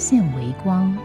现微光。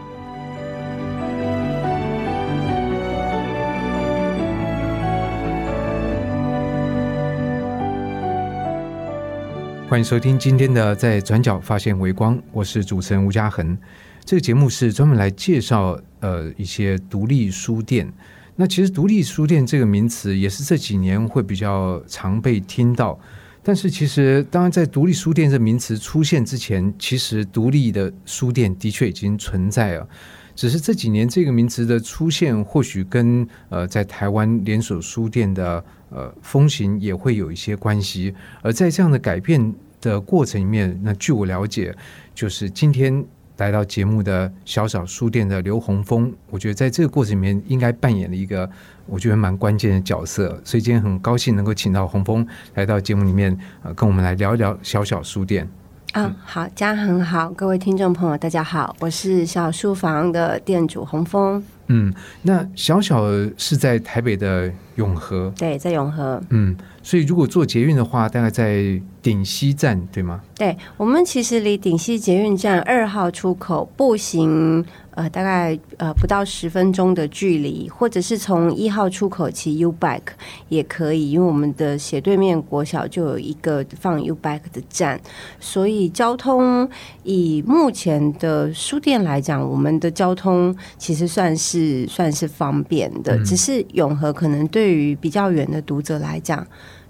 欢迎收听今天的《在转角发现微光》，我是主持人吴嘉恒。这个节目是专门来介绍呃一些独立书店。那其实独立书店这个名词也是这几年会比较常被听到。但是其实，当然在独立书店这名词出现之前，其实独立的书店的确已经存在了。只是这几年这个名词的出现，或许跟呃在台湾连锁书店的呃风行也会有一些关系。而在这样的改变的过程里面，那据我了解，就是今天来到节目的小小书店的刘洪峰，我觉得在这个过程里面应该扮演了一个我觉得蛮关键的角色。所以今天很高兴能够请到洪峰来到节目里面，呃，跟我们来聊一聊小小书店。啊，好，家很好，各位听众朋友，大家好，我是小书房的店主洪峰。嗯，那小小是在台北的永和，对，在永和。嗯，所以如果坐捷运的话，大概在顶溪站，对吗？对，我们其实离顶溪捷运站二号出口步行。呃，大概呃不到十分钟的距离，或者是从一号出口骑 U Bike 也可以，因为我们的斜对面国小就有一个放 U Bike 的站，所以交通以目前的书店来讲，我们的交通其实算是算是方便的，只是永和可能对于比较远的读者来讲。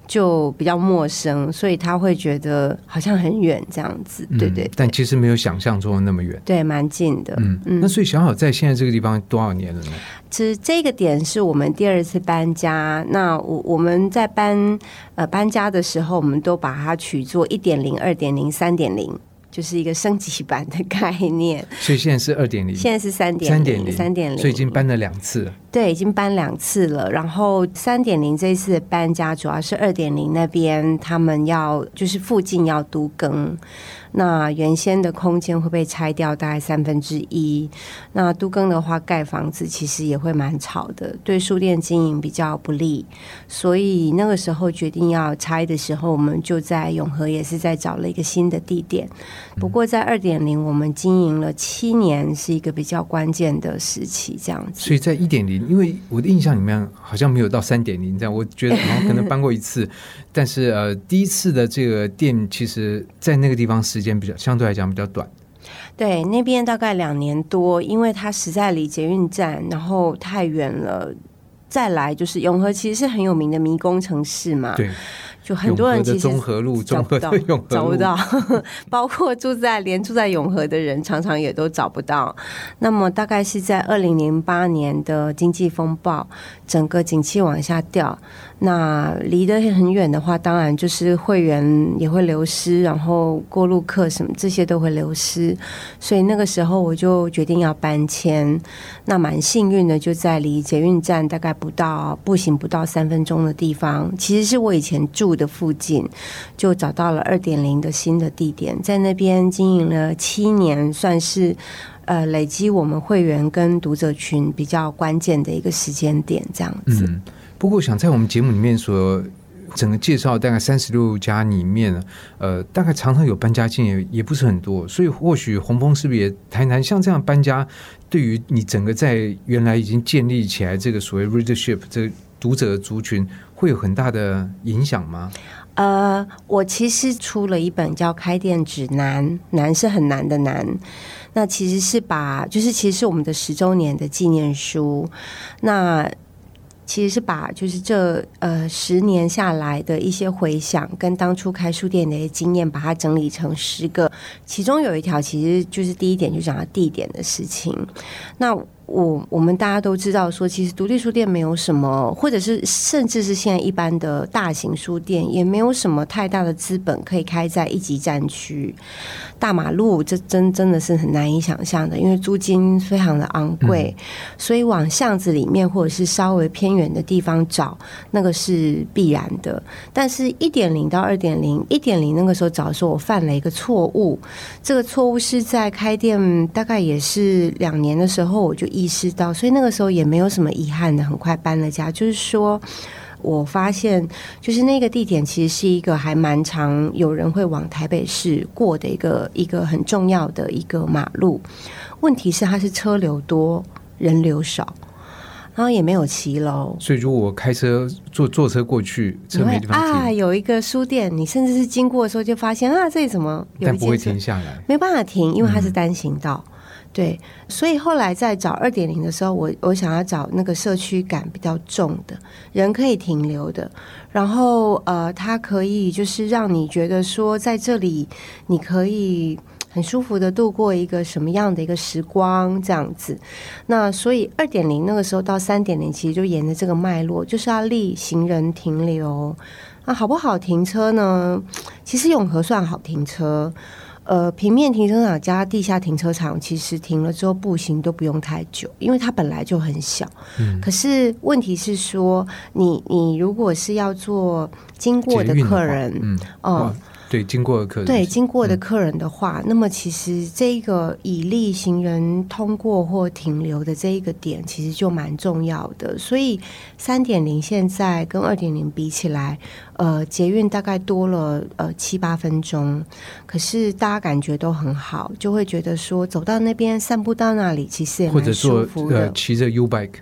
就比较陌生，所以他会觉得好像很远这样子，对对。但其实没有想象中的那么远，对，蛮近的。嗯嗯。那所以小好在现在这个地方多少年了呢？其实这个点是我们第二次搬家。那我我们在搬呃搬家的时候，我们都把它取作一点零、二点零、三点零。就是一个升级版的概念，所以现在是二点零，现在是三点三点零三点零，所以已经搬了两次。对，已经搬两次了。然后三点零这一次搬家，主要是二点零那边他们要就是附近要都更。那原先的空间会被拆掉，大概三分之一。那都更的话，盖房子其实也会蛮吵的，对书店经营比较不利。所以那个时候决定要拆的时候，我们就在永和也是在找了一个新的地点。不过在二点零，我们经营了七年，是一个比较关键的时期，这样子。所以在一点零，因为我的印象里面好像没有到三点零这样，我觉得可能搬过一次，但是呃，第一次的这个店，其实在那个地方时。间比较相对来讲比较短，对那边大概两年多，因为它实在离捷运站然后太远了。再来就是永和其实是很有名的迷宫城市嘛，对。就很多人其实找不到，找不到，包括住在连住在永和的人，常常也都找不到。那么大概是在二零零八年的经济风暴，整个景气往下掉，那离得很远的话，当然就是会员也会流失，然后过路客什么这些都会流失。所以那个时候我就决定要搬迁。那蛮幸运的，就在离捷运站大概不到步行不到三分钟的地方，其实是我以前住。的附近就找到了二点零的新的地点，在那边经营了七年，算是呃累积我们会员跟读者群比较关键的一个时间点，这样子。不过想在我们节目里面所整个介绍大概三十六家里面，呃，大概常常有搬家经验也不是很多，所以或许洪峰是不是也谈谈像这样搬家，对于你整个在原来已经建立起来这个所谓 readership 这个读者族群。会有很大的影响吗？呃，我其实出了一本叫《开店指南》，难是很难的难。那其实是把，就是其实是我们的十周年的纪念书。那其实是把，就是这呃十年下来的一些回想，跟当初开书店的一些经验，把它整理成十个。其中有一条，其实就是第一点，就讲到地点的事情。那我我们大家都知道，说其实独立书店没有什么，或者是甚至是现在一般的大型书店，也没有什么太大的资本可以开在一级战区、大马路，这真真的是很难以想象的，因为租金非常的昂贵，所以往巷子里面或者是稍微偏远的地方找，那个是必然的。但是一点零到二点零，一点零那个时候找的时候，我犯了一个错误，这个错误是在开店大概也是两年的时候，我就意识到，所以那个时候也没有什么遗憾的，很快搬了家。就是说我发现，就是那个地点其实是一个还蛮常有人会往台北市过的一个一个很重要的一个马路。问题是它是车流多，人流少，然后也没有骑楼。所以如果我开车坐坐车过去，车没地方啊，有一个书店，你甚至是经过的时候就发现啊，这里怎么有但不会停下来。没办法停，因为它是单行道。对，所以后来在找二点零的时候，我我想要找那个社区感比较重的，人可以停留的，然后呃，它可以就是让你觉得说在这里你可以很舒服的度过一个什么样的一个时光这样子。那所以二点零那个时候到三点零，其实就沿着这个脉络，就是要立行人停留。那好不好停车呢？其实永和算好停车。呃，平面停车场加地下停车场，其实停了之后步行都不用太久，因为它本来就很小。嗯可是问题是说，你你如果是要做经过的客人，嗯，哦哦，对，经过的客人对经过的嗯客人的话，那么其实这个以利行人通过或停留的这一个点，其实就蛮重要的。所以三点零现在跟二点零比起来，呃，捷运大概多了呃七八分钟，可是大家感觉都很好，就会觉得说走到那边散步到那里，其实也蛮舒服的呃。骑着 U bike，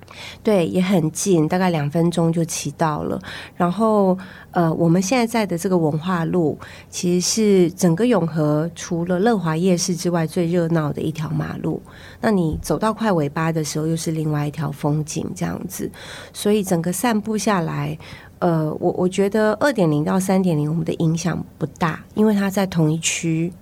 对，也很近，大概两分钟就骑到了。然后，呃，我们现在在的这个文化路，其实是整个永和除了乐华夜市之外最热闹的一条马路。那你走到快尾巴的时候，又是另外一条风景，这样子。所以整个散步下来，呃，我我觉得二点零到三点零，我们的影响不大，因为它在同一区。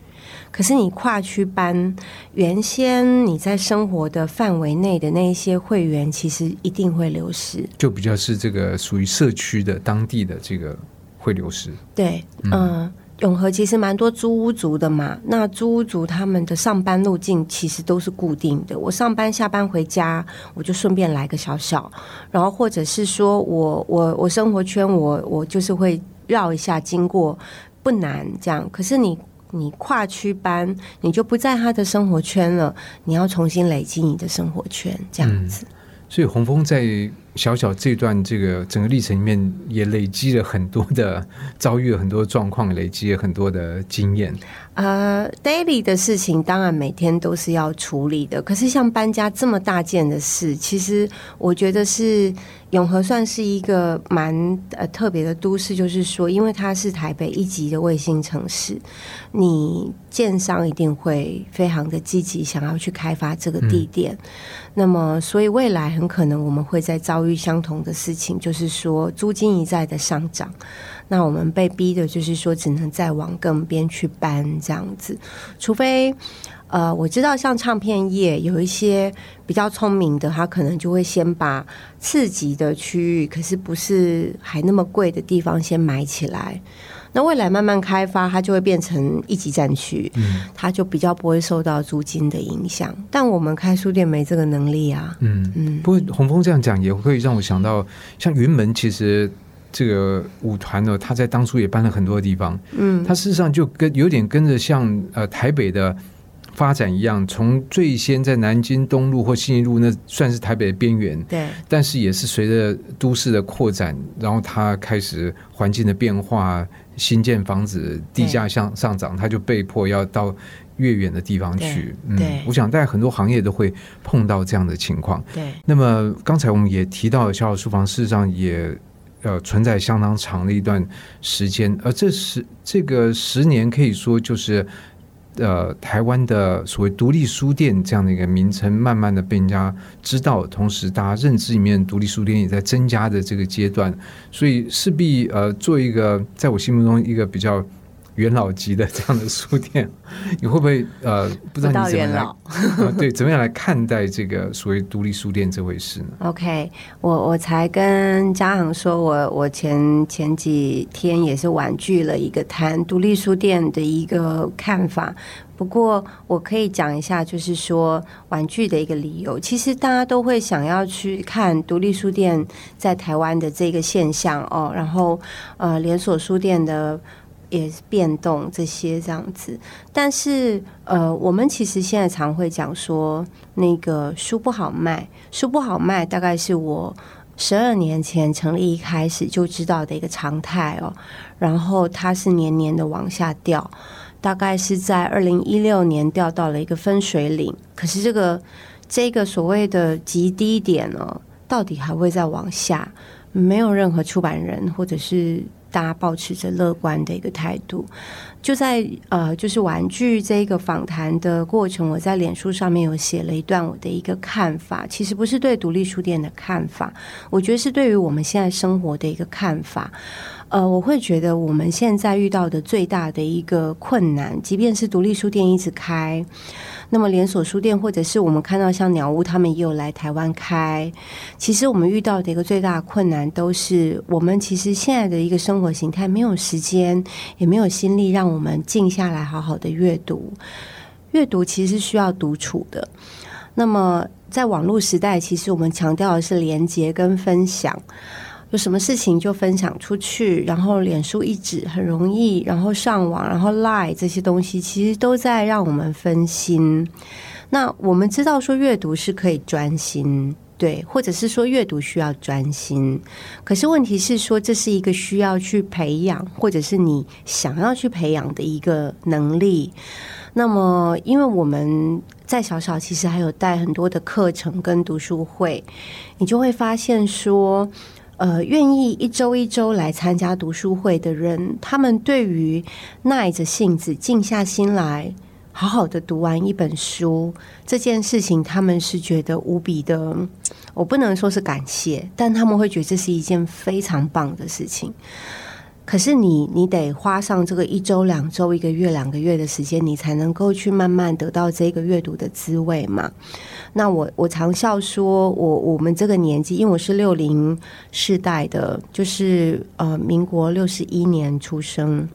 可是你跨区班，原先你在生活的范围内的那一些会员，其实一定会流失。就比较是这个属于社区的当地的这个会流失。对，嗯、永和其实蛮多租屋族的嘛。那租屋族他们的上班路径其实都是固定的。我上班下班回家，我就顺便来个小小，然后或者是说我我我生活圈我我就是会绕一下经过，不难这样。可是你。你跨区搬，你就不在他的生活圈了，你要重新累积你的生活圈，这样子。所以洪峰在小小这段这个整个历程里面，也累积了很多的遭遇了很多状况，累积了很多的经验。呃，daily 的事情当然每天都是要处理的，可是像搬家这么大件的事，其实我觉得是永和算是一个蛮呃特别的都市，就是说，因为它是台北一级的卫星城市，你建商一定会非常的积极想要去开发这个地点，那么所以未来很可能我们会在遭遇相同的事情，就是说租金一再的上涨。那我们被逼的就是说，只能再往更边去搬这样子，除非呃，我知道像唱片业有一些比较聪明的，他可能就会先把次级的区域，可是不是还那么贵的地方先买起来。那未来慢慢开发，它就会变成一级战区，它就比较不会受到租金的影响。但我们开书店没这个能力啊。嗯嗯不过洪峰这样讲也会让我想到，像云门其实这个舞团呢，他在当初也搬了很多地方，嗯，它事实上就跟有点跟着像呃台北的发展一样，从最先在南京东路或信义路那算是台北的边缘，对但是也是随着都市的扩展，然后它开始环境的变化，新建房子地价向上涨，它就被迫要到越远的地方去。嗯我想大概很多行业都会碰到这样的情况。对那么刚才我们也提到，小小书房事实上也呃存在相当长的一段时间，而这十这个十年可以说就是。呃，台湾的所谓独立书店这样的一个名称，慢慢的被人家知道，同时大家认知里面独立书店也在增加的这个阶段，所以势必呃做一个在我心目中一个比较元老级的这样的书店，你会不会呃不知道你怎么来？对，怎么样来看待这个所谓独立书店这回事呢？OK，我我才跟嘉恒说，我我前前几天也是婉拒了一个谈独立书店的一个看法。不过我可以讲一下，就是说玩具的一个理由。其实大家都会想要去看独立书店在台湾的这个现象哦，然后呃连锁书店的也变动这些这样子。但是呃，我们其实现在常会讲说，那个书不好卖，书不好卖，大概是我十二年前成立一开始就知道的一个常态哦。然后它是年年的往下掉。大概是在二零一六年掉到了一个分水岭，可是这个这个所谓的极低点呢，到底还会再往下？没有任何出版人或者是大家保持着乐观的一个态度。就在呃，就是玩具这个访谈的过程，我在脸书上面有写了一段我的一个看法，其实不是对独立书店的看法，我觉得是对于我们现在生活的一个看法。呃，我会觉得我们现在遇到的最大的一个困难，即便是独立书店一直开，那么连锁书店或者是我们看到像鸟屋他们也有来台湾开，其实我们遇到的一个最大的困难，都是我们其实现在的一个生活形态没有时间，也没有心力让我们静下来好好的阅读。阅读其实是需要独处的。那么在网络时代，其实我们强调的是连接跟分享。有什么事情就分享出去，然后脸书一指很容易，然后上网，然后 lie 这些东西，其实都在让我们分心。那我们知道说阅读是可以专心，对，或者是说阅读需要专心，可是问题是说这是一个需要去培养，或者是你想要去培养的一个能力。那么，因为我们在小小其实还有带很多的课程跟读书会，你就会发现说。呃，愿意一周一周来参加读书会的人，他们对于耐着性子、静下心来，好好的读完一本书这件事情，他们是觉得无比的。我不能说是感谢，但他们会觉得这是一件非常棒的事情。可是你，你得花上这个一周、两周、一个月、两个月的时间，你才能够去慢慢得到这个阅读的滋味嘛。那我我常笑说，我我们这个年纪，因为我是六零世代的，就是呃，民国六十一年出生。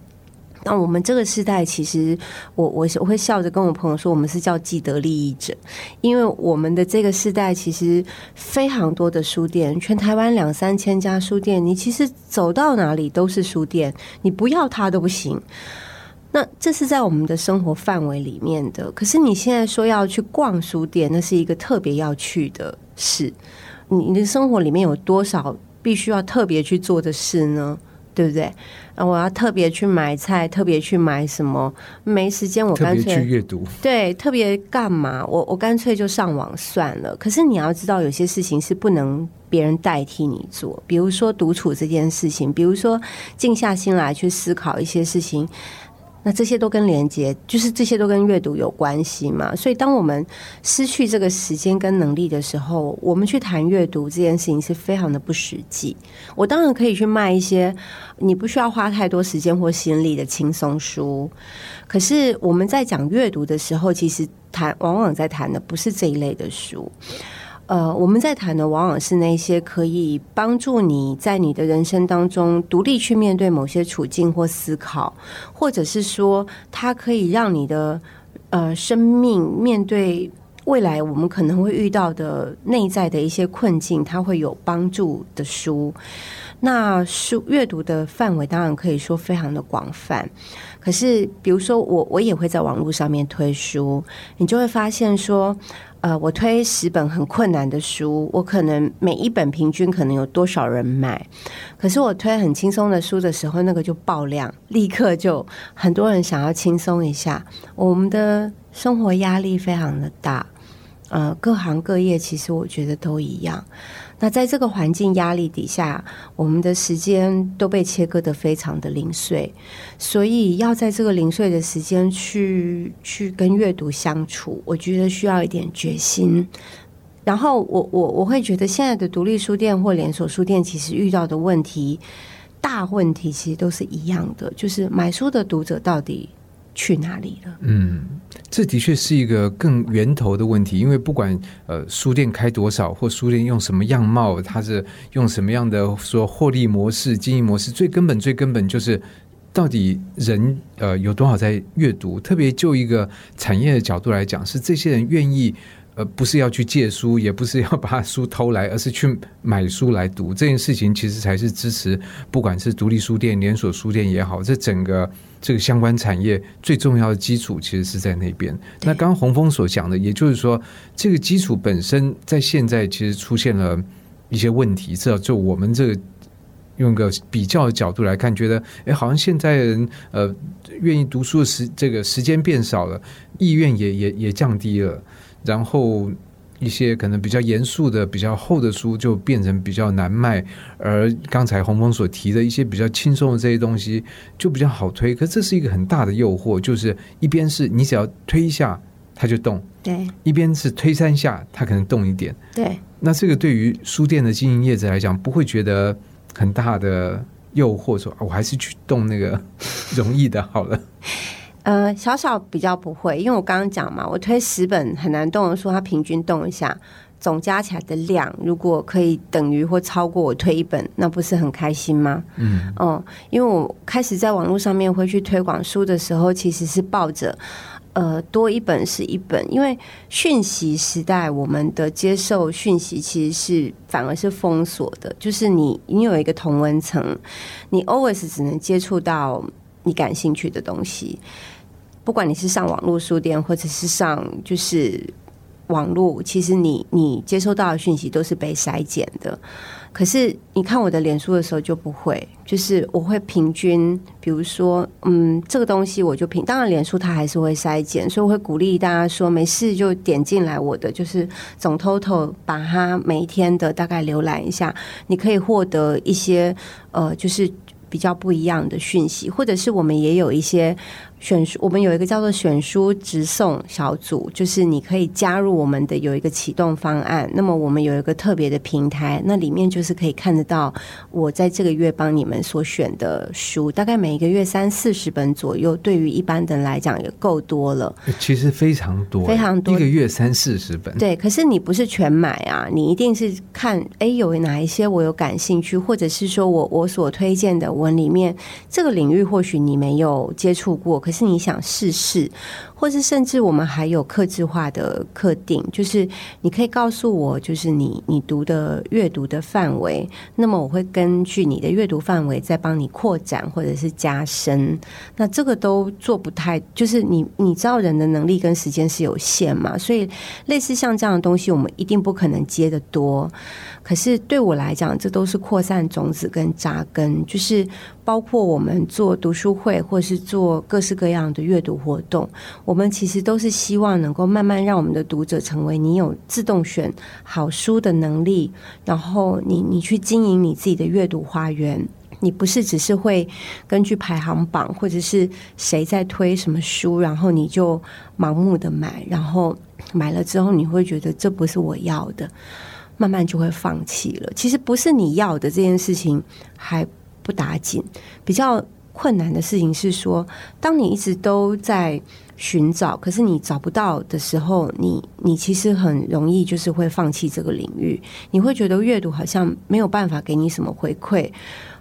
那我们这个时代，其实我我我会笑着跟我朋友说，我们是叫既得利益者，因为我们的这个时代其实非常多的书店，全台湾两三千家书店，你其实走到哪里都是书店，你不要它都不行。那这是在我们的生活范围里面的，可是你现在说要去逛书店，那是一个特别要去的事。你的生活里面有多少必须要特别去做的事呢？对不对？啊，我要特别去买菜，特别去买什么？没时间，我干脆去阅读。对，特别干嘛？我我干脆就上网算了。可是你要知道，有些事情是不能别人代替你做，比如说独处这件事情，比如说静下心来去思考一些事情。那这些都跟连接，就是这些都跟阅读有关系嘛。所以，当我们失去这个时间跟能力的时候，我们去谈阅读这件事情是非常的不实际。我当然可以去卖一些你不需要花太多时间或心力的轻松书，可是我们在讲阅读的时候，其实谈往往在谈的不是这一类的书。呃，我们在谈的往往是那些可以帮助你在你的人生当中独立去面对某些处境或思考，或者是说它可以让你的呃生命面对未来我们可能会遇到的内在的一些困境，它会有帮助的书。那书阅读的范围当然可以说非常的广泛，可是比如说我我也会在网络上面推书，你就会发现说。呃，我推十本很困难的书，我可能每一本平均可能有多少人买？可是我推很轻松的书的时候，那个就爆量，立刻就很多人想要轻松一下。我们的生活压力非常的大，呃，各行各业其实我觉得都一样。那在这个环境压力底下，我们的时间都被切割的非常的零碎，所以要在这个零碎的时间去去跟阅读相处，我觉得需要一点决心。然后我我我会觉得现在的独立书店或连锁书店其实遇到的问题。大问题其实都是一样的，就是买书的读者到底去哪里了？嗯，这的确是一个更源头的问题，因为不管呃书店开多少，或书店用什么样貌，它是用什么样的说获利模式、经营模式，最根本、最根本就是到底人呃有多少在阅读。特别就一个产业的角度来讲，是这些人愿意。呃，不是要去借书，也不是要把书偷来，而是去买书来读。这件事情其实才是支持，不管是独立书店、连锁书店也好，这整个这个相关产业最重要的基础，其实是在那边。那刚刚洪峰所讲的，也就是说，这个基础本身在现在其实出现了一些问题。这就我们这个用个比较的角度来看，觉得，哎，好像现在人呃愿意读书的时这个时间变少了，意愿也也也降低了。然后一些可能比较严肃的、比较厚的书就变成比较难卖，而刚才洪峰所提的一些比较轻松的这些东西就比较好推。可这是一个很大的诱惑，就是一边是你只要推一下它就动，对；一边是推三下它可能动一点，对。那这个对于书店的经营业者来讲，不会觉得很大的诱惑，说我还是去动那个 容易的好了。呃，小小比较不会，因为我刚刚讲嘛，我推十本很难动的书，它平均动一下，总加起来的量，如果可以等于或超过我推一本，那不是很开心吗？嗯，哦，因为我开始在网络上面会去推广书的时候，其实是抱着呃多一本是一本，因为讯息时代，我们的接受讯息其实是反而是封锁的，就是你你有一个同文层，你 always 只能接触到你感兴趣的东西。不管你是上网络书店，或者是上就是网络，其实你你接收到的讯息都是被筛减的。可是你看我的脸书的时候就不会，就是我会平均，比如说，嗯，这个东西我就平。当然，脸书它还是会筛减，所以我会鼓励大家说，没事就点进来我的，就是总 total 把它每一天的大概浏览一下，你可以获得一些呃，就是比较不一样的讯息，或者是我们也有一些。选书，我们有一个叫做选书直送小组，就是你可以加入我们的有一个启动方案。那么我们有一个特别的平台，那里面就是可以看得到我在这个月帮你们所选的书，大概每一个月三四十本左右。对于一般的人来讲，也够多了。其实非常多，非常多，一个月三四十本。对，可是你不是全买啊，你一定是看，哎，有哪一些我有感兴趣，或者是说我我所推荐的文里面这个领域，或许你没有接触过。可是你想试试，或是甚至我们还有克制化的课定，就是你可以告诉我，就是你你读的阅读的范围，那么我会根据你的阅读范围再帮你扩展或者是加深。那这个都做不太，就是你你知道人的能力跟时间是有限嘛，所以类似像这样的东西，我们一定不可能接的多。可是对我来讲，这都是扩散种子跟扎根，就是包括我们做读书会，或是做各式各样的阅读活动，我们其实都是希望能够慢慢让我们的读者成为你有自动选好书的能力，然后你你去经营你自己的阅读花园，你不是只是会根据排行榜或者是谁在推什么书，然后你就盲目的买，然后买了之后你会觉得这不是我要的。慢慢就会放弃了。其实不是你要的这件事情还不打紧，比较困难的事情是说，当你一直都在寻找，可是你找不到的时候，你你其实很容易就是会放弃这个领域。你会觉得阅读好像没有办法给你什么回馈，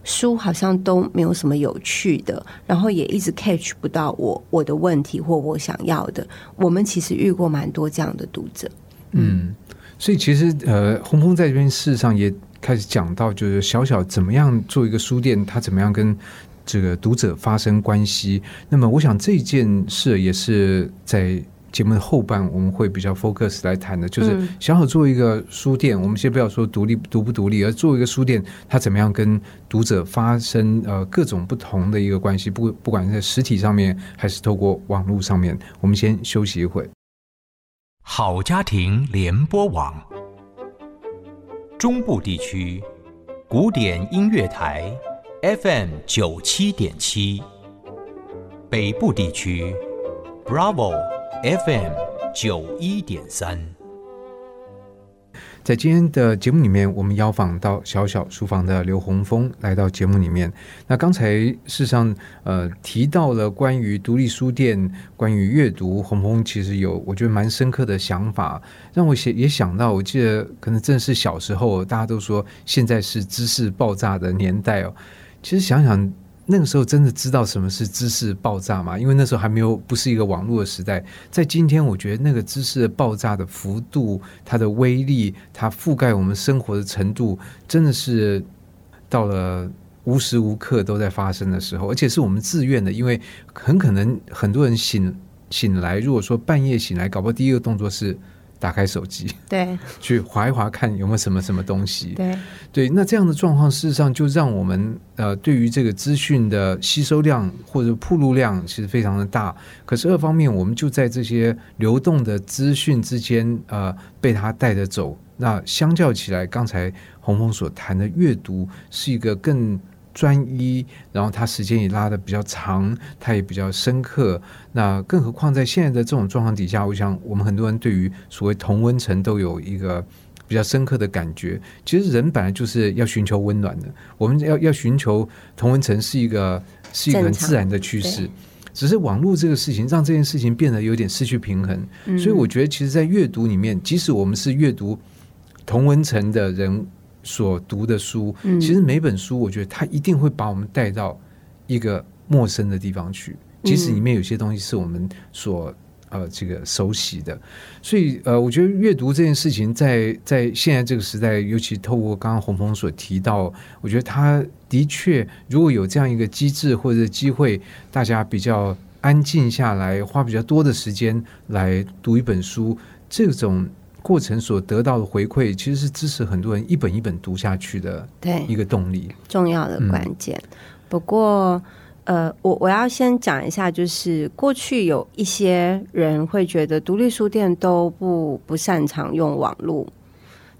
书好像都没有什么有趣的，然后也一直 catch 不到我我的问题或我想要的。我们其实遇过蛮多这样的读者，嗯。所以其实，呃，洪峰在这边事实上也开始讲到，就是小小怎么样做一个书店，他怎么样跟这个读者发生关系。那么，我想这件事也是在节目的后半我们会比较 focus 来谈的，就是想好做一个书店，我们先不要说独立独不独立，而做一个书店，它怎么样跟读者发生呃各种不同的一个关系，不不管在实体上面还是透过网络上面。我们先休息一会。好家庭联播网，中部地区古典音乐台 FM 九七点七，北部地区 Bravo FM 九一点三。在今天的节目里面，我们邀访到小小书房的刘洪峰来到节目里面。那刚才事实上，呃，提到了关于独立书店、关于阅读，洪峰其实有我觉得蛮深刻的想法，让我写也想到，我记得可能正是小时候，大家都说现在是知识爆炸的年代哦。其实想想。那个时候真的知道什么是知识爆炸吗？因为那时候还没有不是一个网络的时代。在今天，我觉得那个知识的爆炸的幅度、它的威力、它覆盖我们生活的程度，真的是到了无时无刻都在发生的时候，而且是我们自愿的。因为很可能很多人醒醒来，如果说半夜醒来，搞不好第一个动作是。打开手机，对，去划一划看有没有什么什么东西，对对。那这样的状况，事实上就让我们呃，对于这个资讯的吸收量或者铺路量其实非常的大。可是二方面，我们就在这些流动的资讯之间，呃，被它带着走。那相较起来，刚才洪峰所谈的阅读是一个更。专一，然后它时间也拉的比较长，它也比较深刻。那更何况在现在的这种状况底下，我想我们很多人对于所谓同温层都有一个比较深刻的感觉。其实人本来就是要寻求温暖的，我们要要寻求同温层是一个是一个很自然的趋势。只是网络这个事情让这件事情变得有点失去平衡。所以我觉得，其实，在阅读里面，即使我们是阅读同温层的人。所读的书，其实每本书，我觉得它一定会把我们带到一个陌生的地方去。即使里面有些东西是我们所呃这个熟悉的，所以呃，我觉得阅读这件事情，在在现在这个时代，尤其透过刚刚洪峰所提到，我觉得他的确，如果有这样一个机制或者机会，大家比较安静下来，花比较多的时间来读一本书，这种。过程所得到的回馈，其实是支持很多人一本一本读下去的对一个动力，重要的关键。不过，呃，我我要先讲一下，就是过去有一些人会觉得独立书店都不不擅长用网络。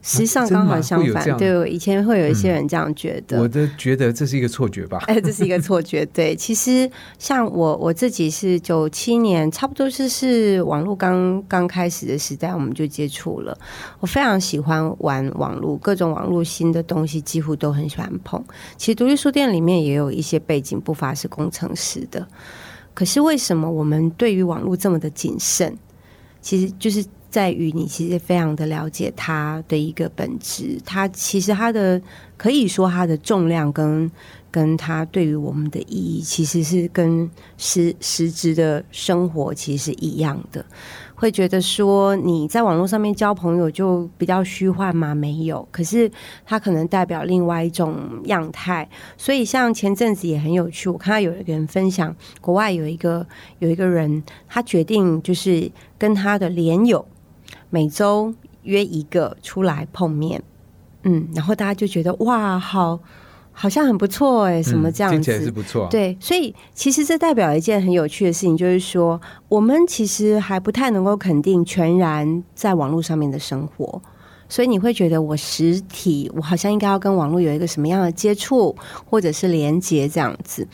实际上刚好相反，对，以前会有一些人这样觉得。我的觉得这是一个错觉吧？哎，这是一个错觉。对，其实像我我自己是九七年，差不多是是网络刚刚开始的时代，我们就接触了。我非常喜欢玩网络，各种网络新的东西几乎都很喜欢碰。其实独立书店里面也有一些背景，不乏是工程师的。可是为什么我们对于网络这么的谨慎？其实就是。在于你其实非常的了解它的一个本质，它其实它的可以说它的重量跟跟它对于我们的意义，其实是跟实实质的生活其实是一样的。会觉得说你在网络上面交朋友就比较虚幻吗？没有，可是它可能代表另外一种样态。所以像前阵子也很有趣，我看到有一个人分享，国外有一个有一个人，他决定就是跟他的连友。每周约一个出来碰面，嗯，然后大家就觉得哇，好，好像很不错哎，什么这样子。是不错，对，所以其实这代表一件很有趣的事情，就是说我们其实还不太能够肯定全然在网络上面的生活，所以你会觉得我实体，我好像应该要跟网络有一个什么样的接触或者是连接这样子，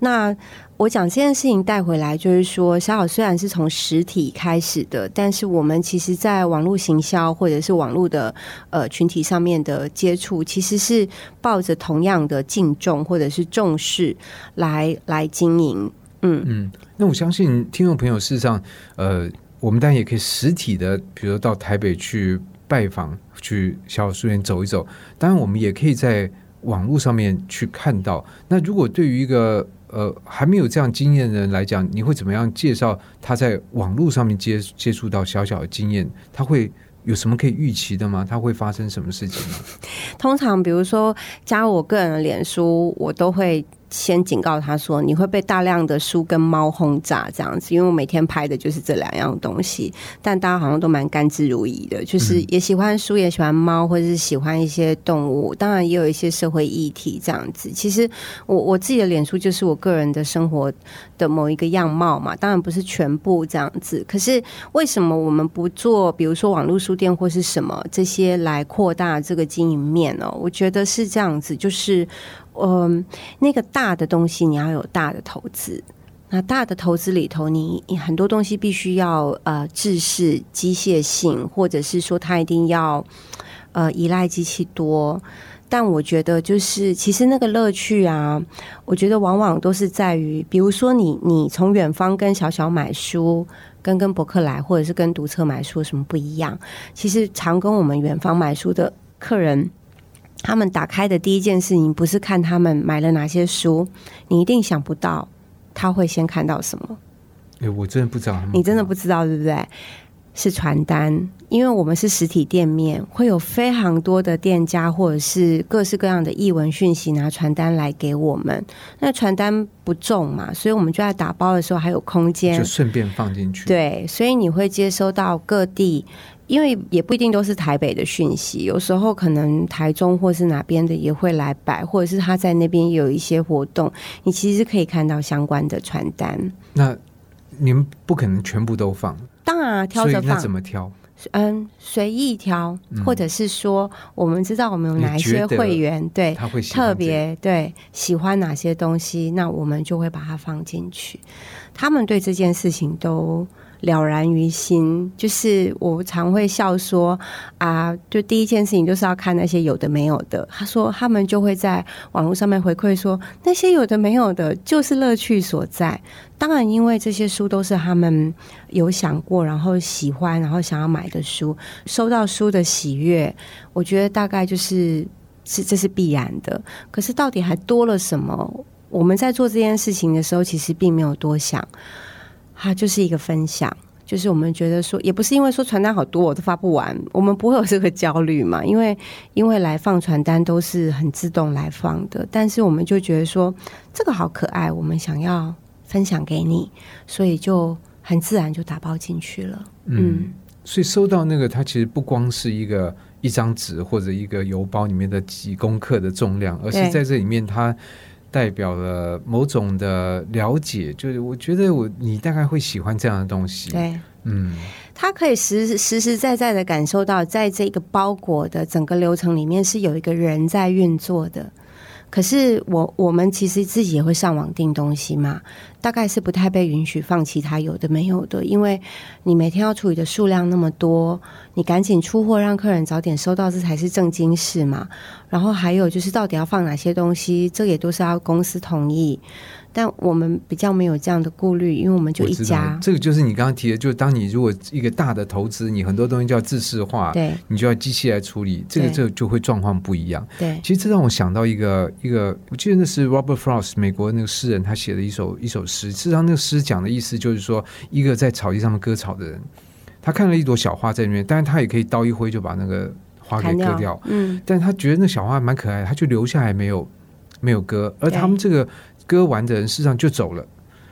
那。我讲这件事情带回来，就是说，小小虽然是从实体开始的，但是我们其实在网络行销或者是网络的呃群体上面的接触，其实是抱着同样的敬重或者是重视来来经营。嗯嗯，那我相信听众朋友事实上，呃，我们当然也可以实体的，比如到台北去拜访，去小小书店走一走。当然，我们也可以在网络上面去看到。那如果对于一个呃，还没有这样经验的人来讲，你会怎么样介绍他在网络上面接接触到小小的经验？他会有什么可以预期的吗？他会发生什么事情吗？通常，比如说加我个人的脸书，我都会。先警告他说，你会被大量的书跟猫轰炸这样子，因为我每天拍的就是这两样东西。但大家好像都蛮甘之如饴的，就是也喜欢书，也喜欢猫，或者是喜欢一些动物，当然也有一些社会议题这样子。其实我我自己的脸书就是我个人的生活的某一个样貌嘛，当然不是全部这样子。可是为什么我们不做，比如说网络书店或是什么这些来扩大这个经营面呢？我觉得是这样子，就是。嗯，那个大的东西你要有大的投资，那大的投资里头，你很多东西必须要呃制式机械性，或者是说它一定要呃依赖机器多。但我觉得，就是其实那个乐趣啊，我觉得往往都是在于，比如说你你从远方跟小小买书，跟跟博客来或者是跟读册买书什么不一样？其实常跟我们远方买书的客人，他们打开的第一件事情不是看他们买了哪些书，你一定想不到他会先看到什么。哎，我真的不知道，你真的不知道对不对？是传单，因为我们是实体店面，会有非常多的店家或者是各式各样的译文讯息拿传单来给我们。那传单不重嘛，所以我们就在打包的时候还有空间，就顺便放进去。对，所以你会接收到各地，因为也不一定都是台北的讯息，有时候可能台中或是哪边的也会来摆，或者是他在那边有一些活动，你其实可以看到相关的传单。那你们不可能全部都放。当然挑着放，怎么挑？嗯，随意挑，或者是说，我们知道我们有哪一些会员，对，他会特别对喜欢哪些东西，那我们就会把它放进去。他们对这件事情都。了然于心，就是我常会笑说啊，就第一件事情就是要看那些有的没有的。他说他们就会在网络上面回馈说，那些有的没有的，就是乐趣所在。当然，因为这些书都是他们有想过，然后喜欢，然后想要买的书，收到书的喜悦，我觉得大概就是是这是必然的。可是到底还多了什么？我们在做这件事情的时候，其实并没有多想。它就是一个分享，就是我们觉得说，也不是因为说传单好多我都发不完，我们不会有这个焦虑嘛，因为因为来放传单都是很自动来放的，但是我们就觉得说这个好可爱，我们想要分享给你，所以就很自然就打包进去了。嗯，所以收到那个，它其实不光是一个一张纸或者一个邮包里面的几公克的重量，而是在这里面它。代表了某种的了解，就是我觉得我你大概会喜欢这样的东西。对，嗯，他可以实实实在在的感受到，在这个包裹的整个流程里面是有一个人在运作的。可是我我们其实自己也会上网订东西嘛，大概是不太被允许放其他有的没有的，因为你每天要处理的数量那么多，你赶紧出货让客人早点收到，这才是正经事嘛。然后还有就是到底要放哪些东西，这也都是要公司同意。但我们比较没有这样的顾虑，因为我们就一家。这个就是你刚刚提的，就是当你如果一个大的投资，你很多东西就要自式化，对，你就要机器来处理，这个这就会状况不一样。对，其实这让我想到一个一个，我记得那是 Robert Frost 美国那个诗人，他写的一首一首诗。事实上，那个诗讲的意思就是说，一个在草地上面割草的人，他看了一朵小花在里面，但是他也可以刀一挥就把那个花给割掉。嗯，但他觉得那小花蛮可爱的，他就留下来没有没有割，而他们这个。割完的人事实上就走了，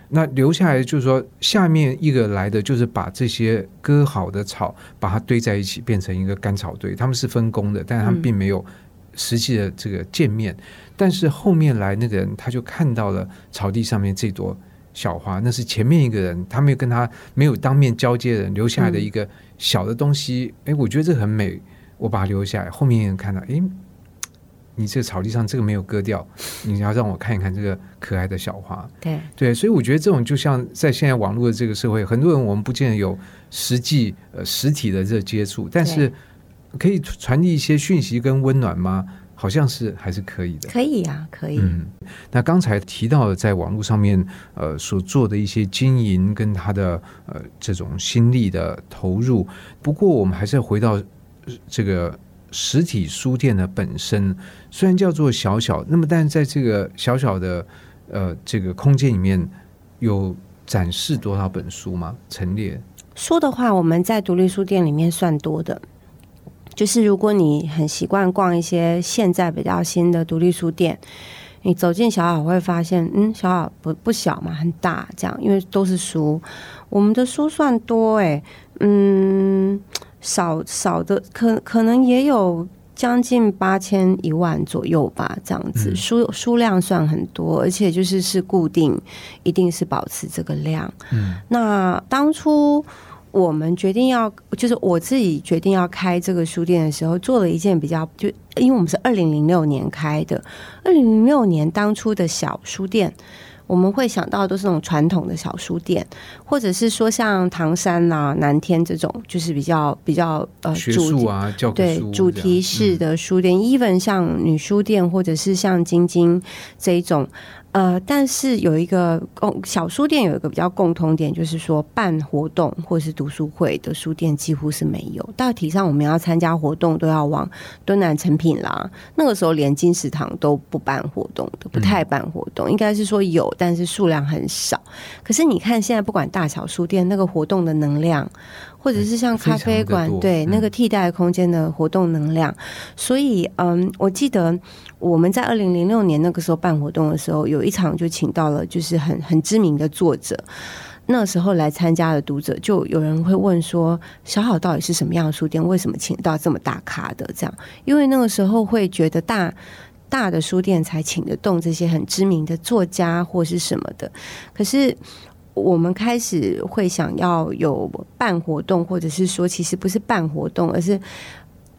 那留下来就是说，下面一个来的就是把这些割好的草把它堆在一起，变成一个干草堆。他们是分工的，但是他们并没有实际的这个见面。但是后面来那个人，他就看到了草地上面这朵小花，那是前面一个人，他没有跟他没有当面交接的人留下来的一个小的东西。哎，我觉得这很美，我把它留下来。后面人看到，哎。你这个草地上这个没有割掉，你要让我看一看这个可爱的小花。对对，所以我觉得这种就像在现在网络的这个社会，很多人我们不见得有实际呃实体的这接触，但是可以传递一些讯息跟温暖吗？好像是还是可以的。可以啊，可以。嗯，那刚才提到的在网络上面呃所做的一些经营跟他的呃这种心力的投入，不过我们还是要回到这个。实体书店的本身虽然叫做小小，那么但是在这个小小的呃这个空间里面，有展示多少本书吗？陈列书的话，我们在独立书店里面算多的。就是如果你很习惯逛一些现在比较新的独立书店，你走进小好会发现，嗯，小好不不小嘛，很大这样，因为都是书。我们的书算多哎，嗯。少少的可可能也有将近八千一万左右吧，这样子书数量算很多，而且就是是固定，一定是保持这个量。嗯，那当初我们决定要，就是我自己决定要开这个书店的时候，做了一件比较，就因为我们是二零零六年开的，二零零六年当初的小书店。我们会想到都是那种传统的小书店，或者是说像唐山啊、南天这种，就是比较比较呃学主术啊，教对主题式嗯的书店、e v e n 像女书店或者是像晶晶这一种。呃，但是有一个共小书店有一个比较共通点，就是说办活动或是读书会的书店几乎是没有。大体上我们要参加活动都要往敦南成品啦，那个时候连金石堂都不办活动的，不太办活动，应该是说有，但是数量很少。可是你看现在不管大小书店，那个活动的能量，或者是像咖啡馆对那个替代空间的活动能量，所以嗯，我记得我们在二零零六年那个时候办活动的时候，有一场就请到了就是很很知名的作者。那时候来参加的读者，就有人会问说：“小好到底是什么样的书店？为什么请到这么大咖的？”这样，因为那个时候会觉得大大的书店才请得动这些很知名的作家或是什么的。可是我们开始会想要有办活动，或者是说，其实不是办活动，而是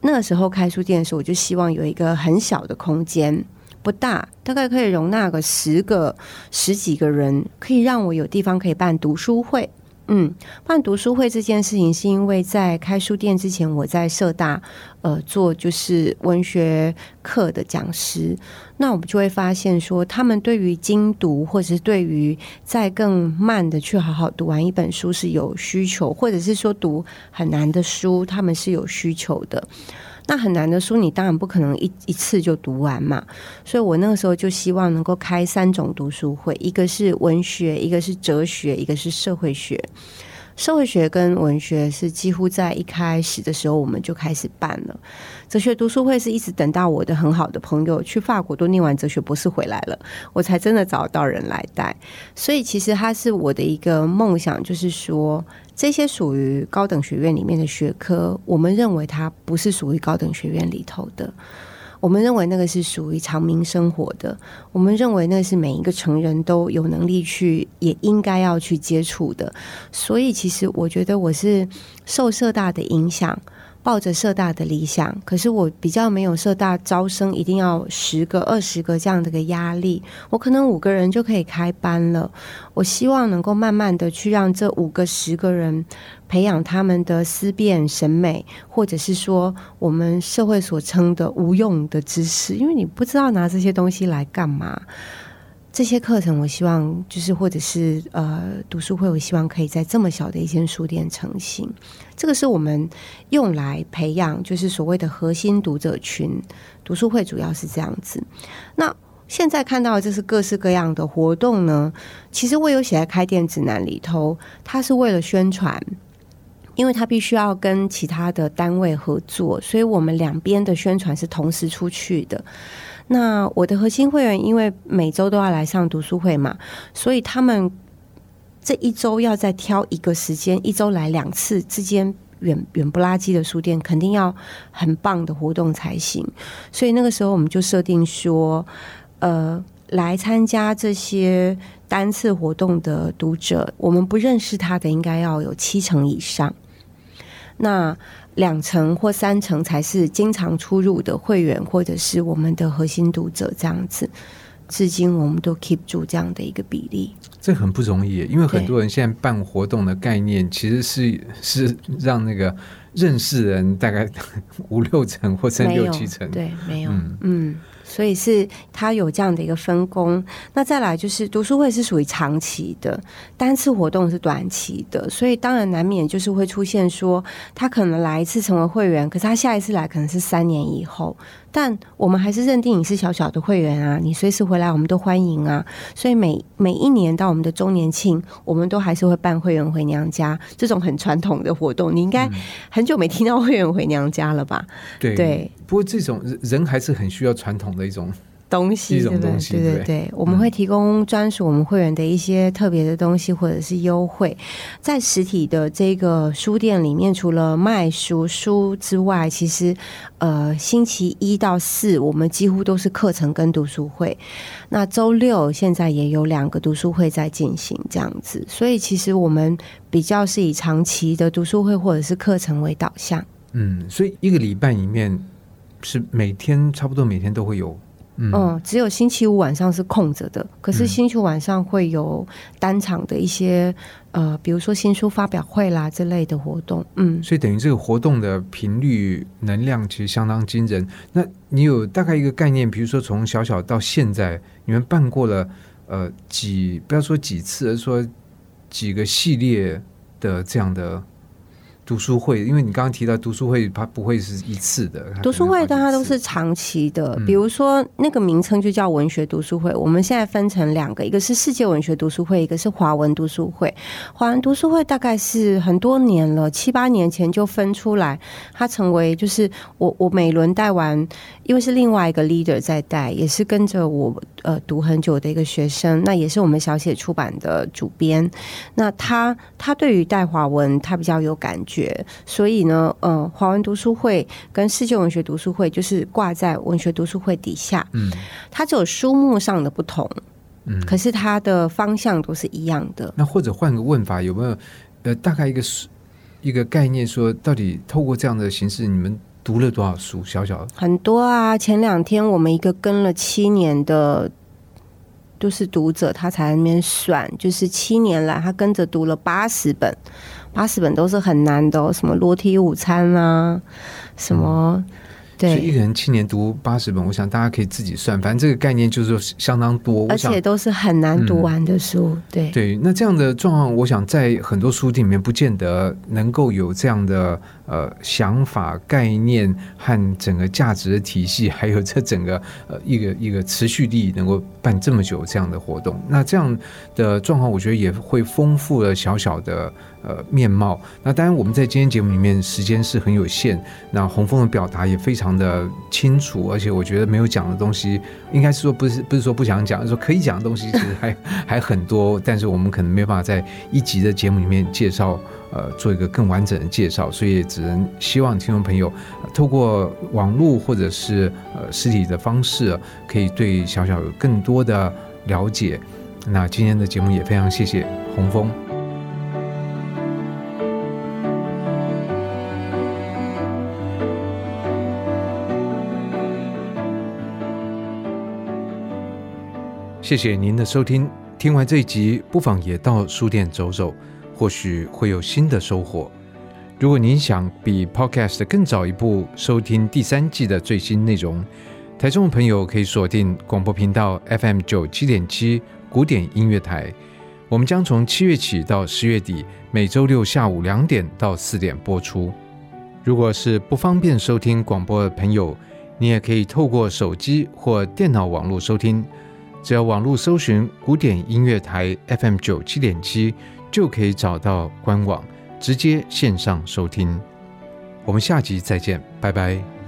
那时候开书店的时候，我就希望有一个很小的空间。不大，大概可以容纳个十个、十几个人，可以让我有地方可以办读书会。嗯，办读书会这件事情，是因为在开书店之前，我在社大呃做就是文学课的讲师。那我们就会发现说，他们对于精读，或者是对于再更慢的去好好读完一本书是有需求，或者是说读很难的书，他们是有需求的。那很难的书，你当然不可能一一次就读完嘛。所以我那个时候就希望能够开三种读书会，一个是文学，一个是哲学，一个是社会学。社会学跟文学是几乎在一开始的时候我们就开始办了。哲学读书会是一直等到我的很好的朋友去法国都念完哲学博士回来了，我才真的找到人来带。所以其实它是我的一个梦想，就是说这些属于高等学院里面的学科，我们认为它不是属于高等学院里头的。我们认为那个是属于长民生活的，我们认为那是每一个成人都有能力去，也应该要去接触的。所以，其实我觉得我是受社大的影响，抱着社大的理想，可是我比较没有社大招生一定要十个、二十个这样的个压力，我可能五个人就可以开班了。我希望能够慢慢的去让这五个、十个人。培养他们的思辨审美，或者是说我们社会所称的无用的知识，因为你不知道拿这些东西来干嘛。这些课程，我希望就是或者是呃读书会，我希望可以在这么小的一间书店成型。这个是我们用来培养，就是所谓的核心读者群。读书会主要是这样子。那现在看到的这是各式各样的活动呢，其实我有写在开店指南里头，它是为了宣传。因为他必须要跟其他的单位合作，所以我们两边的宣传是同时出去的。那我的核心会员因为每周都要来上读书会嘛，所以他们这一周要再挑一个时间，一周来两次之间远远不拉几的书店，肯定要很棒的活动才行。所以那个时候我们就设定说，呃，来参加这些单次活动的读者，我们不认识他的应该要有七成以上。那两成或三成才是经常出入的会员，或者是我们的核心读者这样子。至今我们都 keep 住这样的一个比例，这很不容易，因为很多人现在办活动的概念其实是是让那个认识人大概 五六成或者六七成，对，没有，嗯嗯所以是他有这样的一个分工。那再来就是读书会是属于长期的，单次活动是短期的，所以当然难免就是会出现说，他可能来一次成为会员，可是他下一次来可能是三年以后。但我们还是认定你是小小的会员啊，你随时回来我们都欢迎啊。所以每每一年到我们的周年庆，我们都还是会办会员回娘家这种很传统的活动。你应该很久没听到会员回娘家了吧？对对。不过这种人人还是很需要传统的一种东西，对对对，我们会提供专属我们会员的一些特别的东西或者是优惠。在实体的这个书店里面，除了卖书书之外，其实呃，星期一到四我们几乎都是课程跟读书会。那周六现在也有两个读书会在进行，这样子。所以其实我们比较是以长期的读书会或者是课程为导向。嗯，所以一个礼拜里面是每天差不多每天都会有嗯，只有星期五晚上是空着的，可是星期五晚上会有单场的一些呃，比如说新书发表会啦之类的活动。嗯，所以等于这个活动的频率能量其实相当惊人。那你有大概一个概念，比如说从小小到现在，你们办过了呃几不要说几次，而是说几个系列的这样的。读书会，因为你刚刚提到读书会，它不会是一次的。读书会，大家都是长期的。比如说，那个名称就叫文学读书会。我们现在分成两个，一个是世界文学读书会，一个是华文读书会。华文读书会大概是很多年了，七八年前就分出来，它成为就是我我每轮带完，因为是另外一个 leader 在带，也是跟着我呃读很久的一个学生，那也是我们小写出版的主编。那他他对于带华文，他比较有感觉。所以呢，呃，华文读书会跟世界文学读书会就是挂在文学读书会底下，嗯，它只有书目上的不同，嗯，可是它的方向都是一样的。那或者换个问法，有没有呃大概一个一个概念，说到底透过这样的形式，你们读了多少书？小小的很多啊！前两天我们一个跟了七年的。都是读者，他才那边算，就是七年来他跟着读了八十本，八十本都是很难的，什么裸体午餐啊，什么。所以一个人七年读八十本，我想大家可以自己算，反正这个概念就是相当多，而且都是很难读完的书。对对，那这样的状况，我想在很多书店里面不见得能够有这样的呃想法、概念和整个价值的体系，还有这整个呃一个一个持续力，能够办这么久这样的活动。那这样的状况，我觉得也会丰富了小小的。呃，面貌。那当然，我们在今天节目里面时间是很有限。那洪峰的表达也非常的清楚，而且我觉得没有讲的东西，应该是说不是不是说不想讲，说可以讲的东西其实还 还很多。但是我们可能没办法在一集的节目里面介绍，呃，做一个更完整的介绍，所以只能希望听众朋友透过网络或者是呃实体的方式，可以对小小有更多的了解。那今天的节目也非常谢谢洪峰。谢谢您的收听。听完这一集，不妨也到书店走走，或许会有新的收获。如果您想比 Podcast 更早一步收听第三季的最新内容，台中的朋友可以锁定广播频道 FM 九七点七古典音乐台。我们将从七月起到十月底，每周六下午两点到四点播出。如果是不方便收听广播的朋友，你也可以透过手机或电脑网络收听。只要网络搜寻古典音乐台 FM 九七点七，就可以找到官网，直接线上收听。我们下集再见，拜拜。